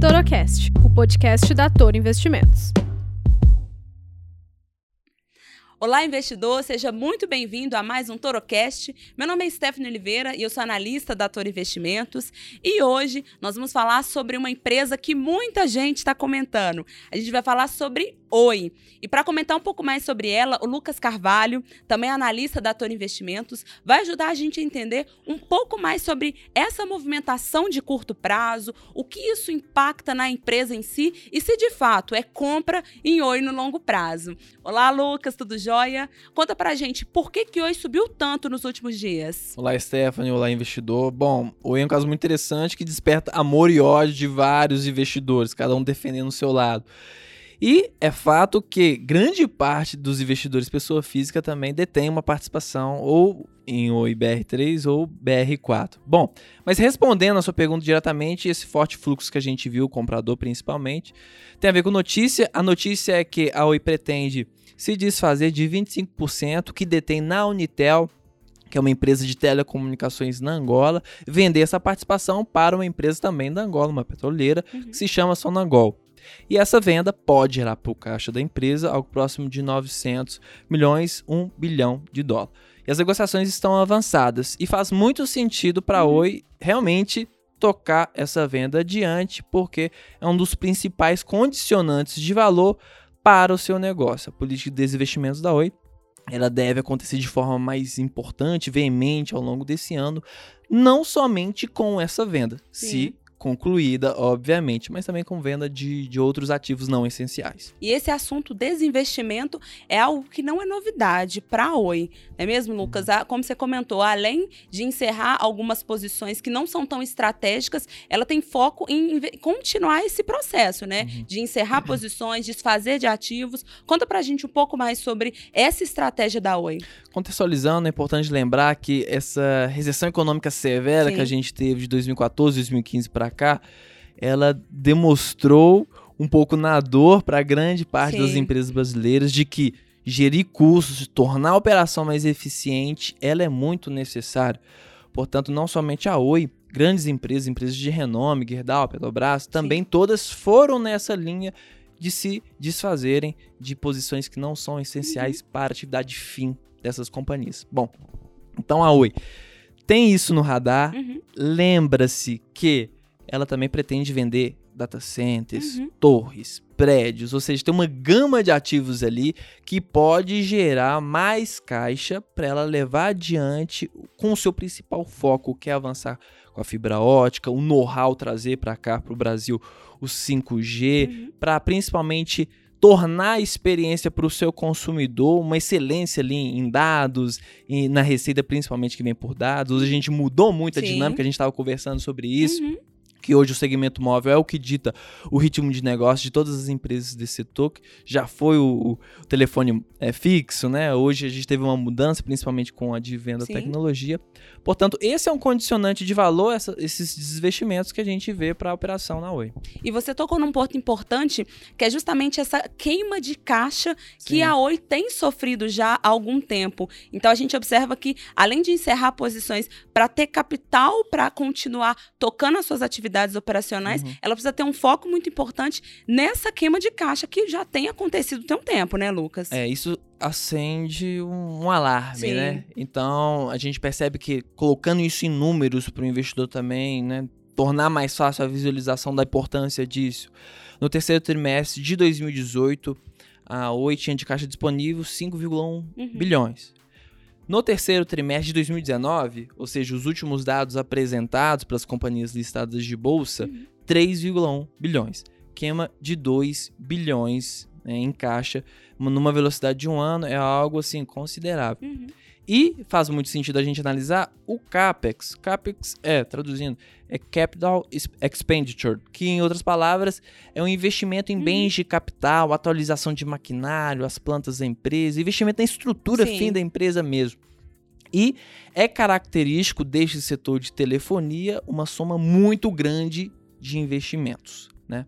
Torocast, o podcast da Toro Investimentos. Olá, investidor, seja muito bem-vindo a mais um Torocast. Meu nome é Stephanie Oliveira e eu sou analista da Toro Investimentos. E hoje nós vamos falar sobre uma empresa que muita gente está comentando. A gente vai falar sobre Oi. E para comentar um pouco mais sobre ela, o Lucas Carvalho, também analista da Toro Investimentos, vai ajudar a gente a entender um pouco mais sobre essa movimentação de curto prazo, o que isso impacta na empresa em si e se de fato é compra em Oi no longo prazo. Olá, Lucas, tudo jóia? Conta pra gente por que, que Oi subiu tanto nos últimos dias. Olá, Stephanie. Olá, investidor. Bom, Oi é um caso muito interessante que desperta amor e ódio de vários investidores, cada um defendendo o seu lado. E é fato que grande parte dos investidores pessoa física também detém uma participação ou em Oi BR3 ou BR4. Bom, mas respondendo a sua pergunta diretamente, esse forte fluxo que a gente viu, o comprador principalmente, tem a ver com notícia. A notícia é que a Oi pretende se desfazer de 25% que detém na Unitel que é uma empresa de telecomunicações na Angola, vender essa participação para uma empresa também da Angola, uma petroleira, uhum. que se chama Sonangol. E essa venda pode gerar para o caixa da empresa algo próximo de 900 milhões, 1 bilhão de dólar. E as negociações estão avançadas e faz muito sentido para a uhum. Oi realmente tocar essa venda adiante, porque é um dos principais condicionantes de valor para o seu negócio. A política de desinvestimentos da Oi ela deve acontecer de forma mais importante, veemente ao longo desse ano, não somente com essa venda. Sim. Se concluída, obviamente, mas também com venda de, de outros ativos não essenciais. E esse assunto desinvestimento é algo que não é novidade para a Oi, não é mesmo, Lucas? Ah, como você comentou, além de encerrar algumas posições que não são tão estratégicas, ela tem foco em continuar esse processo, né? Uhum. De encerrar posições, desfazer de ativos. Conta para a gente um pouco mais sobre essa estratégia da Oi. Contextualizando, é importante lembrar que essa recessão econômica severa Sim. que a gente teve de 2014, 2015 para cá, ela demonstrou um pouco na dor para grande parte Sim. das empresas brasileiras de que gerir custos, tornar a operação mais eficiente, ela é muito necessária. Portanto, não somente a Oi, grandes empresas, empresas de renome, Gerdau, Petrobras, também Sim. todas foram nessa linha de se desfazerem de posições que não são essenciais uhum. para a atividade fim dessas companhias. Bom, então a Oi tem isso no radar. Uhum. Lembra-se que ela também pretende vender data centers, uhum. torres, prédios, ou seja, tem uma gama de ativos ali que pode gerar mais caixa para ela levar adiante com o seu principal foco, que é avançar com a fibra ótica, o know-how trazer para cá para o Brasil o 5G, uhum. para principalmente tornar a experiência para o seu consumidor uma excelência ali em dados e na receita principalmente que vem por dados. Hoje a gente mudou muito Sim. a dinâmica, a gente estava conversando sobre isso. Uhum que hoje o segmento móvel é o que dita o ritmo de negócio de todas as empresas desse setor, que já foi o, o telefone é, fixo, né? Hoje a gente teve uma mudança, principalmente com a de venda da tecnologia. Portanto, esse é um condicionante de valor, essa, esses desinvestimentos que a gente vê para a operação na Oi. E você tocou num ponto importante, que é justamente essa queima de caixa que Sim. a Oi tem sofrido já há algum tempo. Então a gente observa que, além de encerrar posições para ter capital para continuar tocando as suas atividades, atividades operacionais, uhum. ela precisa ter um foco muito importante nessa queima de caixa que já tem acontecido tem um tempo, né, Lucas? É, isso acende um, um alarme, Sim. né? Então, a gente percebe que colocando isso em números para o investidor também, né, tornar mais fácil a visualização da importância disso. No terceiro trimestre de 2018, a Oi tinha de caixa disponível 5,1 uhum. bilhões. No terceiro trimestre de 2019, ou seja, os últimos dados apresentados pelas companhias listadas de bolsa, uhum. 3,1 bilhões. Queima de 2 bilhões né, em caixa, numa velocidade de um ano, é algo assim considerável. Uhum. E faz muito sentido a gente analisar o CAPEX. CAPEX é, traduzindo, é Capital Expenditure, que em outras palavras é um investimento em uhum. bens de capital, atualização de maquinário, as plantas da empresa, investimento na estrutura Sim. fim da empresa mesmo. E é característico deste setor de telefonia uma soma muito grande de investimentos. Né?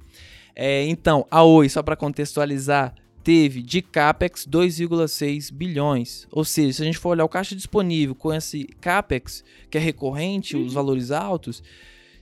É, então, a Oi, só para contextualizar, teve de capex 2,6 bilhões. Ou seja, se a gente for olhar o caixa disponível com esse capex, que é recorrente, uhum. os valores altos,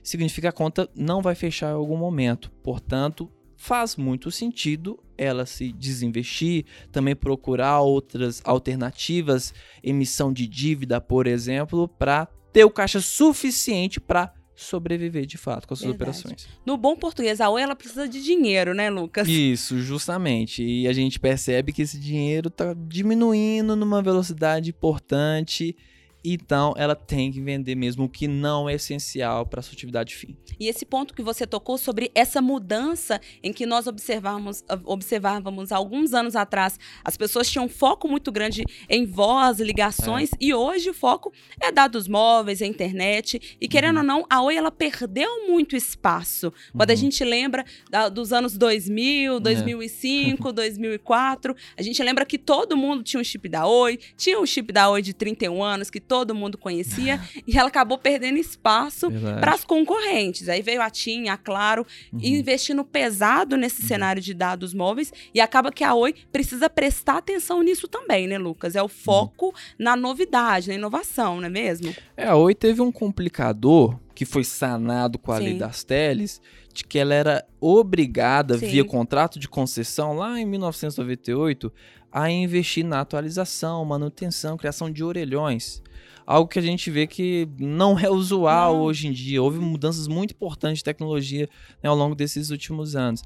significa que a conta não vai fechar em algum momento. Portanto, faz muito sentido ela se desinvestir, também procurar outras alternativas, emissão de dívida, por exemplo, para ter o caixa suficiente para sobreviver de fato com as suas operações. No bom português, a Oi ela precisa de dinheiro, né, Lucas? Isso, justamente. E a gente percebe que esse dinheiro está diminuindo numa velocidade importante. Então, ela tem que vender mesmo o que não é essencial para a sua atividade fim. E esse ponto que você tocou sobre essa mudança em que nós observamos, observávamos alguns anos atrás, as pessoas tinham um foco muito grande em voz, ligações, é. e hoje o foco é dados móveis, é internet. E querendo uhum. ou não, a Oi ela perdeu muito espaço. Quando uhum. a gente lembra da, dos anos 2000, 2005, é. 2004, a gente lembra que todo mundo tinha um chip da Oi, tinha um chip da Oi de 31 anos que todo mundo conhecia, e ela acabou perdendo espaço para as concorrentes. Aí veio a TIM, a Claro, uhum. investindo pesado nesse uhum. cenário de dados móveis, e acaba que a Oi precisa prestar atenção nisso também, né, Lucas? É o foco uhum. na novidade, na inovação, não é mesmo? É, a Oi teve um complicador que foi sanado com a Sim. lei das teles, de que ela era obrigada, Sim. via contrato de concessão, lá em 1998, a investir na atualização, manutenção, criação de orelhões algo que a gente vê que não é usual não. hoje em dia. Houve mudanças muito importantes de tecnologia né, ao longo desses últimos anos.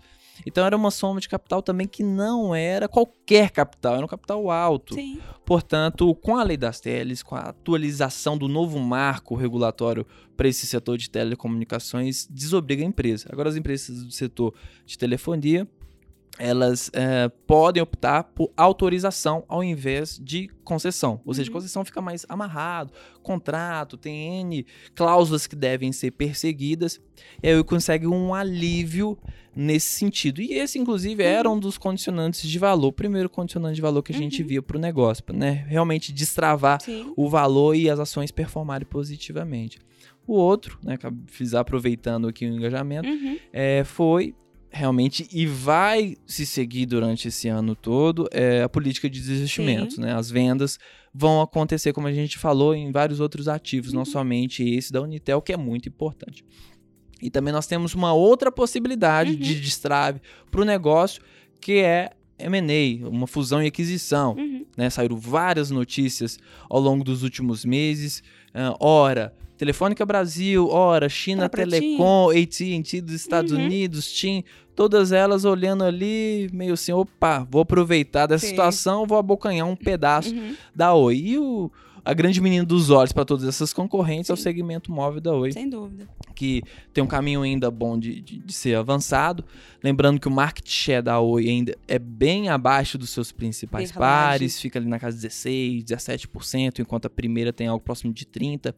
Então era uma soma de capital também que não era qualquer capital, era um capital alto. Sim. Portanto, com a lei das teles, com a atualização do novo marco regulatório para esse setor de telecomunicações, desobriga a empresa. Agora as empresas do setor de telefonia elas é, podem optar por autorização ao invés de concessão. Ou seja, uhum. concessão fica mais amarrado, contrato, tem N cláusulas que devem ser perseguidas, e aí consegue um alívio nesse sentido. E esse, inclusive, uhum. era um dos condicionantes de valor, o primeiro condicionante de valor que a gente uhum. via para o negócio, né? Realmente destravar Sim. o valor e as ações performarem positivamente. O outro, né, fiz aproveitando aqui o engajamento, é, foi realmente e vai se seguir durante esse ano todo é a política de desinvestimentos, né? As vendas vão acontecer, como a gente falou, em vários outros ativos, uhum. não somente esse da Unitel, que é muito importante. E também nós temos uma outra possibilidade uhum. de destrave para o negócio, que é M&A, uma fusão e aquisição. Uhum. Né? Saíram várias notícias ao longo dos últimos meses. Uh, ora, Telefônica Brasil, ora, China Telecom, AT&T dos Estados uhum. Unidos, TIM, todas elas olhando ali, meio assim, opa, vou aproveitar dessa Sim. situação, vou abocanhar um pedaço uhum. da Oi. E o, a grande menina dos olhos para todas essas concorrentes Sim. é o segmento móvel da Oi. Sem dúvida. Que tem um caminho ainda bom de, de, de, ser avançado. Lembrando que o market share da Oi ainda é bem abaixo dos seus principais pares, fica ali na casa de 16, 17%, enquanto a primeira tem algo próximo de 30%.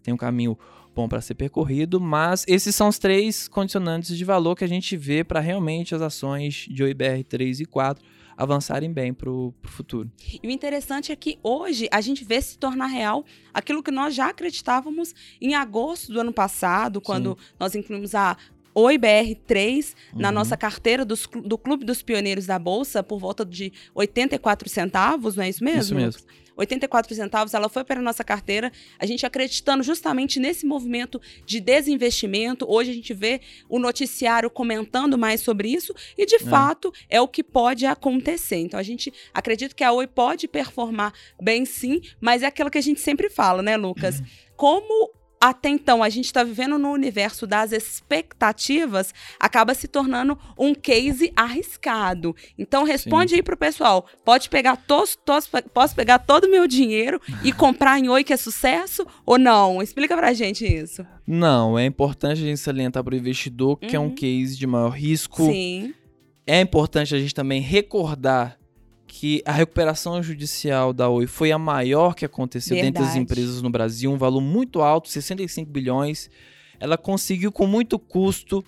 Tem um caminho bom para ser percorrido, mas esses são os três condicionantes de valor que a gente vê para realmente as ações de OIBR 3 e 4 avançarem bem para o futuro. E o interessante é que hoje a gente vê se tornar real aquilo que nós já acreditávamos em agosto do ano passado, quando Sim. nós incluímos a OIBR3 uhum. na nossa carteira dos, do Clube dos Pioneiros da Bolsa por volta de 84 centavos, não é isso mesmo? Isso mesmo. 84 centavos, ela foi para a nossa carteira, a gente acreditando justamente nesse movimento de desinvestimento. Hoje a gente vê o noticiário comentando mais sobre isso e, de é. fato, é o que pode acontecer. Então, a gente acredita que a Oi pode performar bem sim, mas é aquilo que a gente sempre fala, né, Lucas? Como até então a gente está vivendo no universo das expectativas, acaba se tornando um case arriscado. Então responde Sim. aí pro pessoal. Pode pegar tos, tos, posso pegar todo o meu dinheiro e comprar em Oi que é sucesso ou não? Explica pra gente isso. Não, é importante a gente salientar para o investidor que uhum. é um uhum. case de maior risco. Sim. É importante a gente também recordar que a recuperação judicial da Oi foi a maior que aconteceu Verdade. dentre as empresas no Brasil, um valor muito alto, 65 bilhões. Ela conseguiu com muito custo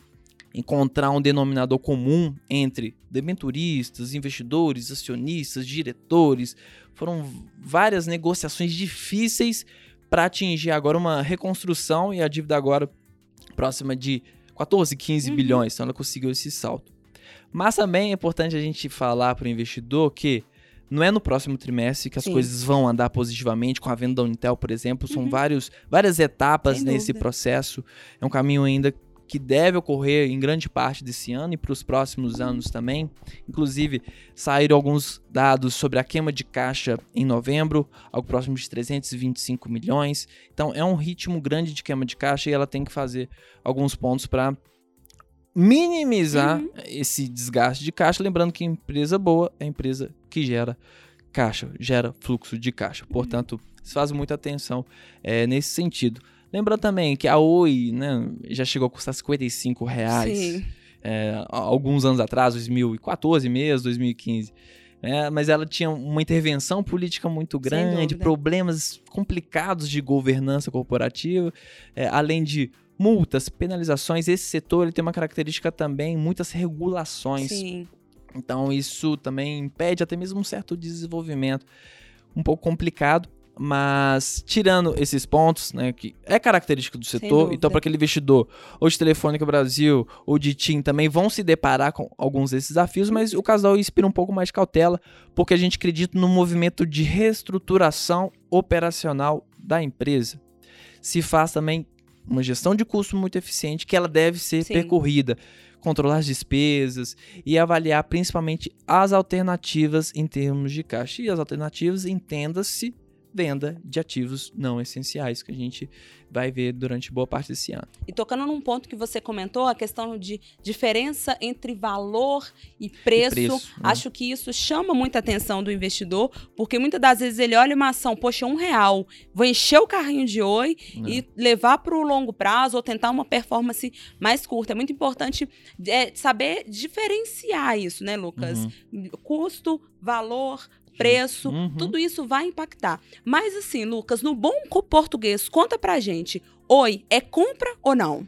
encontrar um denominador comum entre debenturistas, investidores, acionistas, diretores. Foram várias negociações difíceis para atingir agora uma reconstrução e a dívida agora próxima de 14, 15 uhum. bilhões. Então ela conseguiu esse salto. Mas também é importante a gente falar para o investidor que não é no próximo trimestre que as Sim. coisas vão andar positivamente com a venda da Unitel, por exemplo. São Uhum. vários, várias etapas nesse processo. É um caminho ainda que deve ocorrer em grande parte desse ano e para os próximos anos também. Inclusive, saíram alguns dados sobre a queima de caixa em novembro, algo próximo de 325 milhões. Então, é um ritmo grande de queima de caixa e ela tem que fazer alguns pontos para minimizar Uhum. esse desgaste de caixa. Lembrando que empresa boa é empresa que gera caixa, gera fluxo de caixa. Portanto, se faz muita atenção é, nesse sentido. Lembrando também que a Oi né, já chegou a custar 55 reais Sim. é, alguns anos atrás, 2014 mesmo, 2015. É, mas ela tinha uma intervenção política muito grande, problemas complicados de governança corporativa, é, além de multas, penalizações. Esse setor ele tem uma característica também, muitas regulações. Sim. Então isso também impede até mesmo um certo desenvolvimento um pouco complicado, mas tirando esses pontos, né, que é característico do setor, então para aquele investidor, ou de Telefônica Brasil, ou de TIM também vão se deparar com alguns desses desafios, mas o casal inspira um pouco mais de cautela, porque a gente acredita no movimento de reestruturação operacional da empresa. Se faz também uma gestão de custo muito eficiente que ela deve ser Sim. percorrida controlar as despesas e avaliar principalmente as alternativas em termos de caixa. E as alternativas, entenda-se, venda de ativos não essenciais, que a gente vai ver durante boa parte desse ano. E tocando num ponto que você comentou, a questão de diferença entre valor e preço, preço, né? acho que isso chama muita atenção do investidor, porque muitas das vezes ele olha uma ação, poxa, um real, vou encher o carrinho de oi e levar para o longo prazo ou tentar uma performance mais curta. É muito importante é, saber diferenciar isso, né, Lucas? Uhum. Custo, valor, preço, Uhum. tudo isso vai impactar. Mas assim, Lucas, no bom português, conta pra gente. Oi, é compra ou não?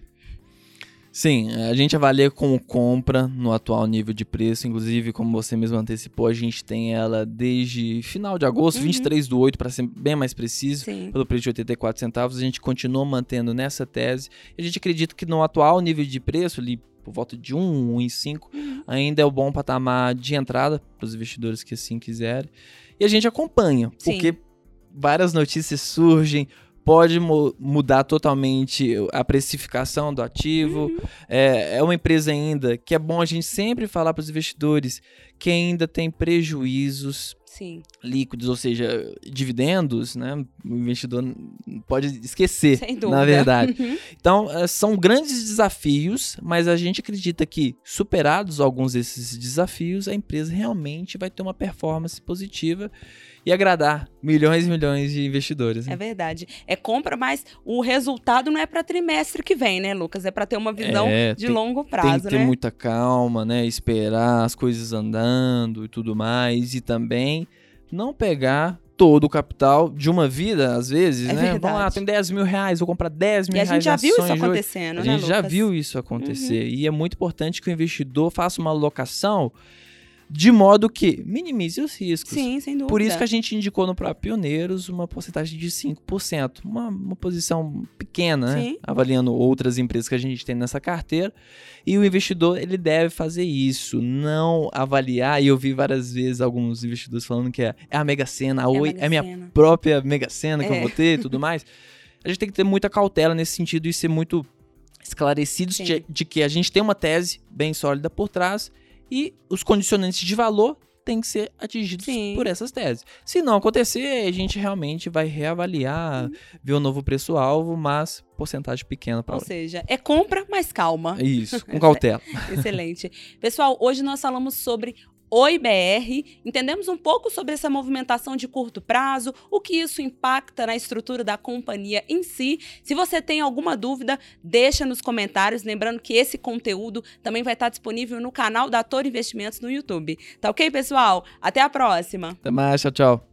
Sim, a gente avalia como compra no atual nível de preço, inclusive, como você mesmo antecipou, a gente tem ela desde final de agosto, Uhum. 23 do 8, para ser bem mais preciso, Sim. pelo preço de 84 centavos, a gente continua mantendo nessa tese. A gente acredita que no atual nível de preço, ali por volta de 1, 1,5, Uhum. ainda é o bom patamar de entrada para os investidores que assim quiserem. E a gente acompanha, Sim. porque várias notícias surgem, pode mu- mudar totalmente a precificação do ativo. Uhum. É, é uma empresa ainda que é bom a gente sempre falar para os investidores que ainda tem prejuízos Sim. líquidos, ou seja, dividendos, né? O investidor pode esquecer, Sem dúvida. na verdade. Uhum. Então, eh, são grandes desafios, mas a gente acredita que, superados alguns desses desafios, a empresa realmente vai ter uma performance positiva e agradar milhões e milhões de investidores. né? É verdade. É compra, mas o resultado não é para trimestre que vem, né, Lucas? É para ter uma visão É, de tem- longo Tem prazo, que ter né? muita calma, né? Esperar as coisas andando e tudo mais. E também não pegar todo o capital de uma vida, às vezes, É né? Vamos lá, verdade. tem 10 mil reais, vou comprar 10 mil E a reais gente já viu isso acontecendo, A né, gente já Lucas? viu isso acontecer. E é muito importante que o investidor faça uma alocação de modo que minimize os riscos. Sim, sem dúvida. Por isso que a gente indicou no próprio Pioneiros uma porcentagem de 5%. Uma, uma posição pequena, né? Sim. Avaliando outras empresas que a gente tem nessa carteira. E o investidor, ele deve fazer isso. Não avaliar. E eu vi várias vezes alguns investidores falando que é, é a Mega Sena. A É a Oi é minha Sena. própria Mega Sena que É. eu vou ter e tudo mais. A gente tem que ter muita cautela nesse sentido e ser muito esclarecidos de, de que a gente tem uma tese bem sólida por trás e os condicionantes de valor têm que ser atingidos Sim. por essas teses. Se não acontecer, a gente realmente vai reavaliar, ver um novo preço-alvo, mas porcentagem pequena para Ou seja, é compra, mas calma. Isso, com cautela. Excelente. Pessoal, hoje nós falamos sobre Oi BR, entendemos um pouco sobre essa movimentação de curto prazo, o que isso impacta na estrutura da companhia em si. Se você tem alguma dúvida, deixa nos comentários, lembrando que esse conteúdo também vai estar disponível no canal da Toro Investimentos no YouTube. Tá ok, pessoal? Até a próxima. Até mais, tchau, tchau.